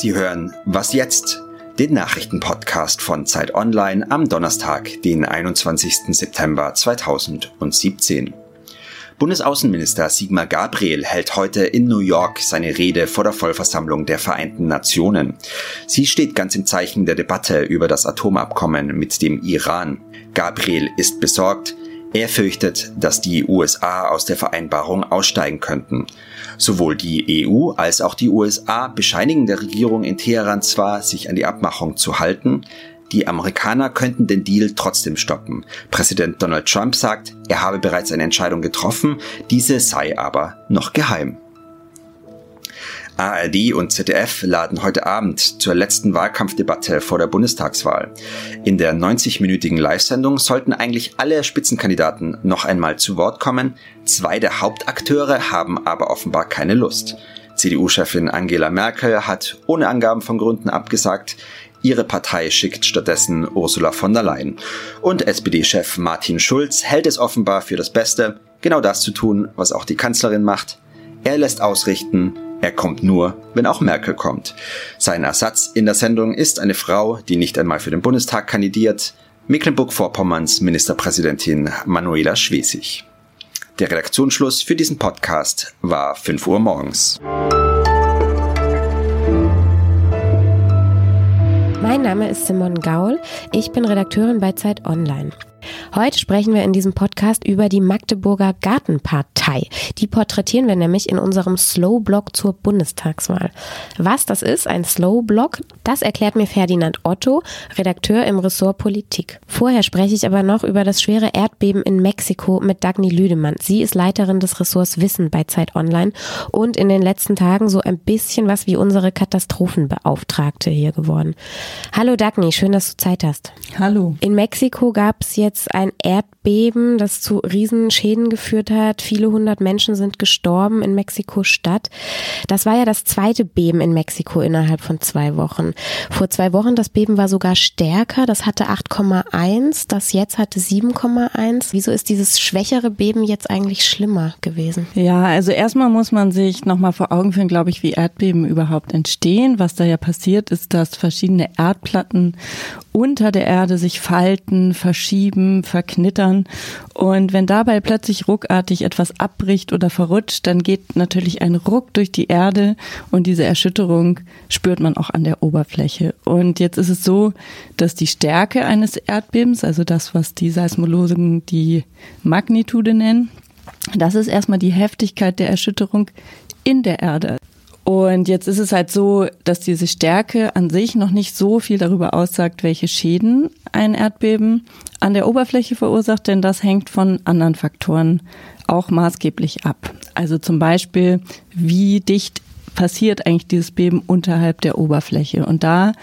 Sie hören Was jetzt? Den Nachrichtenpodcast von Zeit Online am Donnerstag, den 21. September 2017. Bundesaußenminister Sigmar Gabriel hält heute in New York seine Rede vor der Vollversammlung der Vereinten Nationen. Sie steht ganz im Zeichen der Debatte über das Atomabkommen mit dem Iran. Gabriel ist besorgt, er fürchtet, dass die USA aus der Vereinbarung aussteigen könnten. Sowohl die EU als auch die USA bescheinigen der Regierung in Teheran zwar, sich an die Abmachung zu halten, die Amerikaner könnten den Deal trotzdem stoppen. Präsident Donald Trump sagt, er habe bereits eine Entscheidung getroffen, diese sei aber noch geheim. ARD und ZDF laden heute Abend zur letzten Wahlkampfdebatte vor der Bundestagswahl. In der 90-minütigen Live-Sendung sollten eigentlich alle Spitzenkandidaten noch einmal zu Wort kommen. Zwei der Hauptakteure haben aber offenbar keine Lust. CDU-Chefin Angela Merkel hat ohne Angaben von Gründen abgesagt. Ihre Partei schickt stattdessen Ursula von der Leyen. Und SPD-Chef Martin Schulz hält es offenbar für das Beste, genau das zu tun, was auch die Kanzlerin macht. Er lässt ausrichten, er kommt nur, wenn auch Merkel kommt. Sein Ersatz in der Sendung ist eine Frau, die nicht einmal für den Bundestag kandidiert, Mecklenburg-Vorpommerns Ministerpräsidentin Manuela Schwesig. Der Redaktionsschluss für diesen Podcast war 5 Uhr morgens. Mein Name ist Simon Gaul. Ich bin Redakteurin bei Zeit Online. Heute sprechen wir in diesem Podcast über die Magdeburger Gartenpartei. Die porträtieren wir nämlich in unserem Slow-Blog zur Bundestagswahl. Was das ist, ein Slow-Blog, das erklärt mir Ferdinand Otto, Redakteur im Ressort Politik. Vorher spreche ich aber noch über das schwere Erdbeben in Mexiko mit Dagny Lüdemann. Sie ist Leiterin des Ressorts Wissen bei Zeit Online und in den letzten Tagen so ein bisschen was wie unsere Katastrophenbeauftragte hier geworden. Hallo Dagny, schön, dass du Zeit hast. Hallo. In Mexiko gab es jetzt jetzt ein Erdbeben, das zu Riesenschäden geführt hat. Viele hundert Menschen sind gestorben in Mexiko-Stadt. Das war ja das zweite Beben in Mexiko innerhalb von zwei Wochen. Vor zwei Wochen, das Beben war sogar stärker. Das hatte 8,1. Das jetzt hatte 7,1. Wieso ist dieses schwächere Beben jetzt eigentlich schlimmer gewesen? Ja, also erstmal muss man sich nochmal vor Augen führen, glaube ich, wie Erdbeben überhaupt entstehen. Was da ja passiert, ist, dass verschiedene Erdplatten unter der Erde sich falten, verschieben, verknittern. Und wenn dabei plötzlich ruckartig etwas abbricht oder verrutscht, dann geht natürlich ein Ruck durch die Erde und diese Erschütterung spürt man auch an der Oberfläche. Und jetzt ist es so, dass die Stärke eines Erdbebens, also das, was die Seismologen die Magnitude nennen, das ist erstmal die Heftigkeit der Erschütterung in der Erde. Und jetzt ist es halt so, dass diese Stärke an sich noch nicht so viel darüber aussagt, welche Schäden ein Erdbeben an der Oberfläche verursacht, denn das hängt von anderen Faktoren auch maßgeblich ab. Also zum Beispiel, wie dicht passiert eigentlich dieses Beben unterhalb der Oberfläche. Und da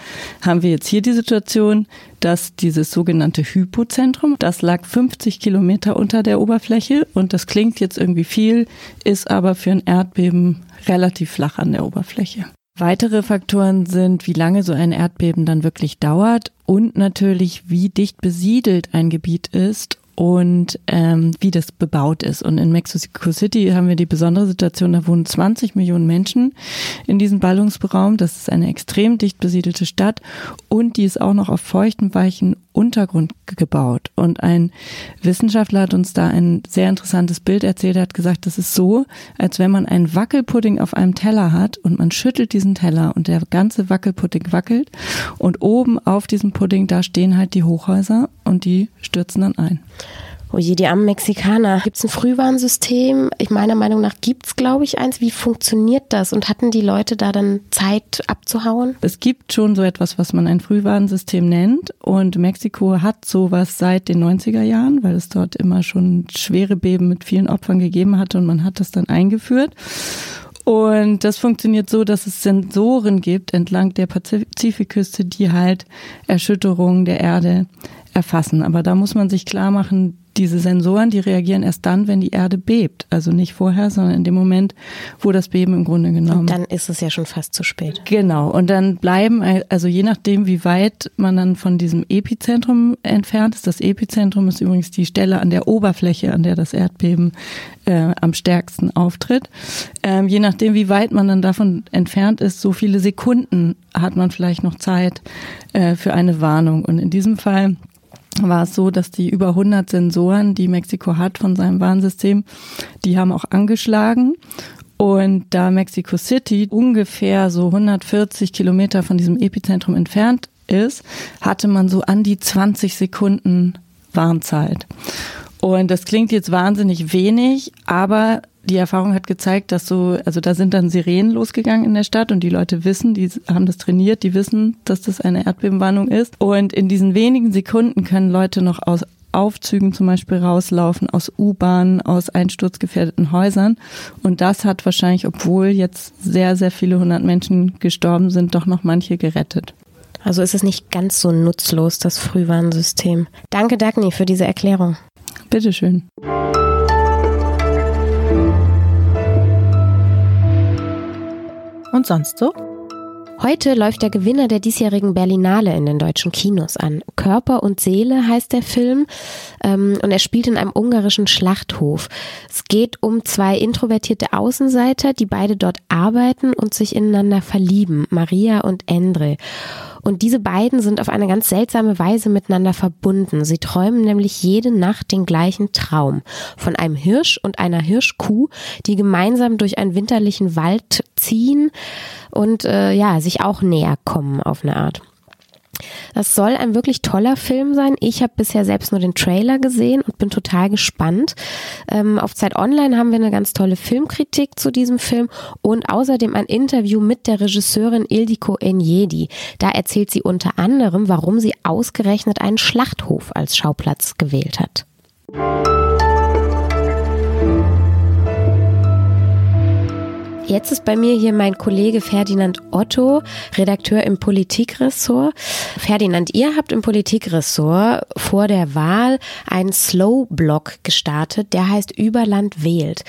haben wir jetzt hier die Situation, dass dieses sogenannte Hypozentrum, das lag 50 Kilometer unter der Oberfläche und das klingt jetzt irgendwie viel, ist aber für ein Erdbeben relativ flach an der Oberfläche. Weitere Faktoren sind, wie lange so ein Erdbeben dann wirklich dauert und natürlich, wie dicht besiedelt ein Gebiet ist und ähm, wie das bebaut ist. Und in Mexico City haben wir die besondere Situation, da wohnen 20 Millionen Menschen in diesem Ballungsraum. Das ist eine extrem dicht besiedelte Stadt und die ist auch noch auf feuchtem, weichen Untergrund gebaut. Und ein Wissenschaftler hat uns da ein sehr interessantes Bild erzählt. Er hat gesagt, das ist so, als wenn man einen Wackelpudding auf einem Teller hat und man schüttelt diesen Teller und der ganze Wackelpudding wackelt und oben auf diesem Pudding, da stehen halt die Hochhäuser und die stürzen dann ein. Oh je, die armen Mexikaner. Gibt es ein Frühwarnsystem? Ich meiner Meinung nach gibt es, glaube ich, eins. Wie funktioniert das? Und hatten die Leute da dann Zeit abzuhauen? Es gibt schon so etwas, was man ein Frühwarnsystem nennt. Und Mexiko hat sowas seit den 90er Jahren, weil es dort immer schon schwere Beben mit vielen Opfern gegeben hatte und man hat das dann eingeführt. Und das funktioniert so, dass es Sensoren gibt entlang der Pazifikküste, die halt Erschütterungen der Erde erfassen. Aber da muss man sich klar machen, diese Sensoren, die reagieren erst dann, wenn die Erde bebt. Also nicht vorher, sondern in dem Moment, wo das Beben im Grunde genommen. Und dann ist es ja schon fast zu spät. Genau. Und dann bleiben, also je nachdem, wie weit man dann von diesem Epizentrum entfernt ist. Das Epizentrum ist übrigens die Stelle an der Oberfläche, an der das Erdbeben äh, am stärksten auftritt. Ähm, je nachdem, wie weit man dann davon entfernt ist, so viele Sekunden hat man vielleicht noch Zeit äh, für eine Warnung. Und in diesem Fall war es so, dass die über 100 Sensoren, die Mexiko hat von seinem Warnsystem, die haben auch angeschlagen. Und da Mexico City ungefähr so 140 Kilometer von diesem Epizentrum entfernt ist, hatte man so an die 20 Sekunden Warnzeit. Und das klingt jetzt wahnsinnig wenig, aber die Erfahrung hat gezeigt, dass so, also da sind dann Sirenen losgegangen in der Stadt und die Leute wissen, die haben das trainiert, die wissen, dass das eine Erdbebenwarnung ist. Und in diesen wenigen Sekunden können Leute noch aus Aufzügen zum Beispiel rauslaufen, aus U-Bahnen, aus einsturzgefährdeten Häusern. Und das hat wahrscheinlich, obwohl jetzt sehr, sehr viele hundert Menschen gestorben sind, doch noch manche gerettet. Also ist es nicht ganz so nutzlos, das Frühwarnsystem. Danke, Dagny, für diese Erklärung. Bitteschön. Und sonst so? Heute läuft der Gewinner der diesjährigen Berlinale in den deutschen Kinos an. Körper und Seele heißt der Film ähm, und er spielt in einem ungarischen Schlachthof. Es geht um zwei introvertierte Außenseiter, die beide dort arbeiten und sich ineinander verlieben, Maria und Endre. Und diese beiden sind auf eine ganz seltsame Weise miteinander verbunden. Sie träumen nämlich jede Nacht den gleichen Traum von einem Hirsch und einer Hirschkuh, die gemeinsam durch einen winterlichen Wald ziehen und äh, ja, sich auch näher kommen auf eine Art. Das soll ein wirklich toller Film sein. Ich habe bisher selbst nur den Trailer gesehen und bin total gespannt. Ähm, auf Zeit Online haben wir eine ganz tolle Filmkritik zu diesem Film und außerdem ein Interview mit der Regisseurin Ildiko Enjedi. Da erzählt sie unter anderem, warum sie ausgerechnet einen Schlachthof als Schauplatz gewählt hat. Jetzt ist bei mir hier mein Kollege Ferdinand Otto, Redakteur im Politikressort. Ferdinand, ihr habt im Politikressort vor der Wahl einen Slow-Blog gestartet, der heißt Überland wählt.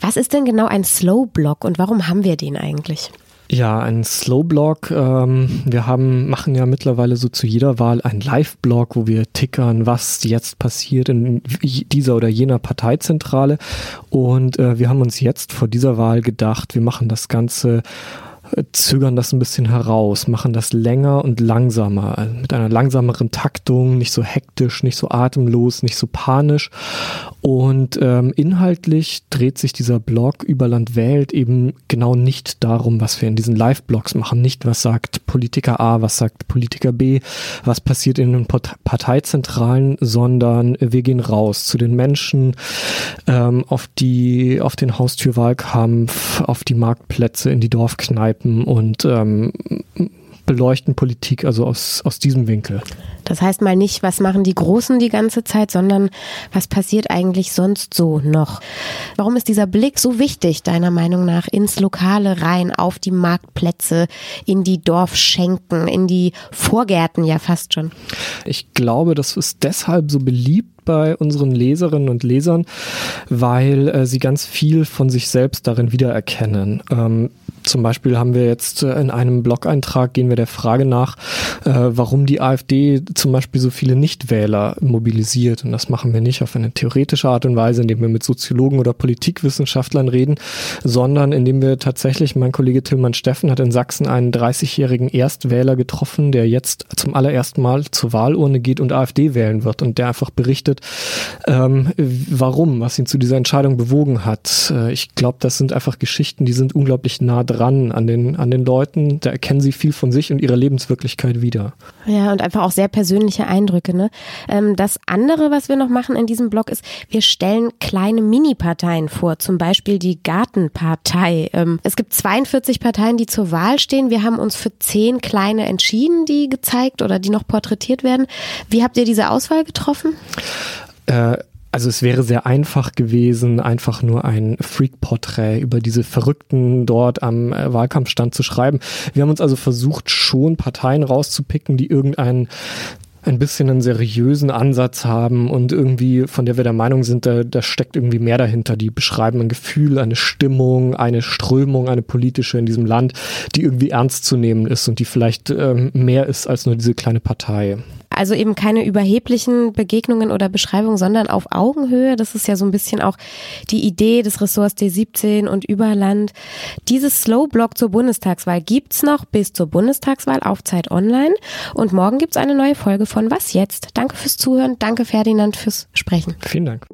Was ist denn genau ein Slow-Blog und warum haben wir den eigentlich? Ja, ein Slow-Blog. Ähm, wir haben, machen ja mittlerweile so zu jeder Wahl einen Live-Blog, wo wir tickern, was jetzt passiert in dieser oder jener Parteizentrale. Und äh, wir haben uns jetzt vor dieser Wahl gedacht, wir machen das Ganze zögern das ein bisschen heraus, machen das länger und langsamer, mit einer langsameren Taktung, nicht so hektisch, nicht so atemlos, nicht so panisch. Und ähm, inhaltlich dreht sich dieser Blog über Land wählt eben genau nicht darum, was wir in diesen Live-Blogs machen. Nicht, was sagt Politiker A, was sagt Politiker B, was passiert in den Parteizentralen, sondern wir gehen raus zu den Menschen, ähm, auf die, auf den Haustürwahlkampf, auf die Marktplätze, in die Dorfkneipen Kneipen und ähm, beleuchten Politik also aus, aus diesem Winkel. Das heißt mal nicht, was machen die Großen die ganze Zeit, sondern was passiert eigentlich sonst so noch? Warum ist dieser Blick so wichtig, deiner Meinung nach, ins Lokale rein, auf die Marktplätze, in die Dorfschenken, in die Vorgärten ja fast schon? Ich glaube, das ist deshalb so beliebt bei unseren Leserinnen und Lesern, weil äh, sie ganz viel von sich selbst darin wiedererkennen. Ähm, zum Beispiel haben wir jetzt äh, in einem Blog-Eintrag gehen wir der Frage nach, äh, warum die AfD zum Beispiel so viele Nichtwähler mobilisiert. Und das machen wir nicht auf eine theoretische Art und Weise, indem wir mit Soziologen oder Politikwissenschaftlern reden, sondern indem wir tatsächlich, mein Kollege Tillmann Steffen hat in Sachsen einen 30-jährigen Erstwähler getroffen, der jetzt zum allerersten Mal zur Wahlurne geht und AfD wählen wird und der einfach berichtet, ähm, warum, was ihn zu dieser Entscheidung bewogen hat. Äh, ich glaube, das sind einfach Geschichten, die sind unglaublich nah dran dran an den, an den Leuten. Da erkennen sie viel von sich und ihrer Lebenswirklichkeit wieder. Ja, und einfach auch sehr persönliche Eindrücke. Ne? Ähm, das andere, was wir noch machen in diesem Blog, ist, wir stellen kleine Mini-Parteien vor, zum Beispiel die Gartenpartei. Ähm, es gibt 42 Parteien, die zur Wahl stehen. Wir haben uns für zehn kleine entschieden, die gezeigt oder die noch porträtiert werden. Wie habt ihr diese Auswahl getroffen? Äh, also es wäre sehr einfach gewesen, einfach nur ein Freak-Porträt über diese Verrückten dort am äh, Wahlkampfstand zu schreiben. Wir haben uns also versucht, schon Parteien rauszupicken, die irgendeinen ein bisschen einen seriösen Ansatz haben und irgendwie, von der wir der Meinung sind, da, da steckt irgendwie mehr dahinter. Die beschreiben ein Gefühl, eine Stimmung, eine Strömung, eine politische in diesem Land, die irgendwie ernst zu nehmen ist und die vielleicht ähm, mehr ist als nur diese kleine Partei. Also eben keine überheblichen Begegnungen oder Beschreibungen, sondern auf Augenhöhe. Das ist ja so ein bisschen auch die Idee des Ressorts D17 und Überland. Dieses Slow-Blog zur Bundestagswahl gibt's noch bis zur Bundestagswahl auf Zeit Online. Und morgen gibt's eine neue Folge von Was jetzt? Danke fürs Zuhören. Danke Ferdinand fürs Sprechen. Vielen Dank.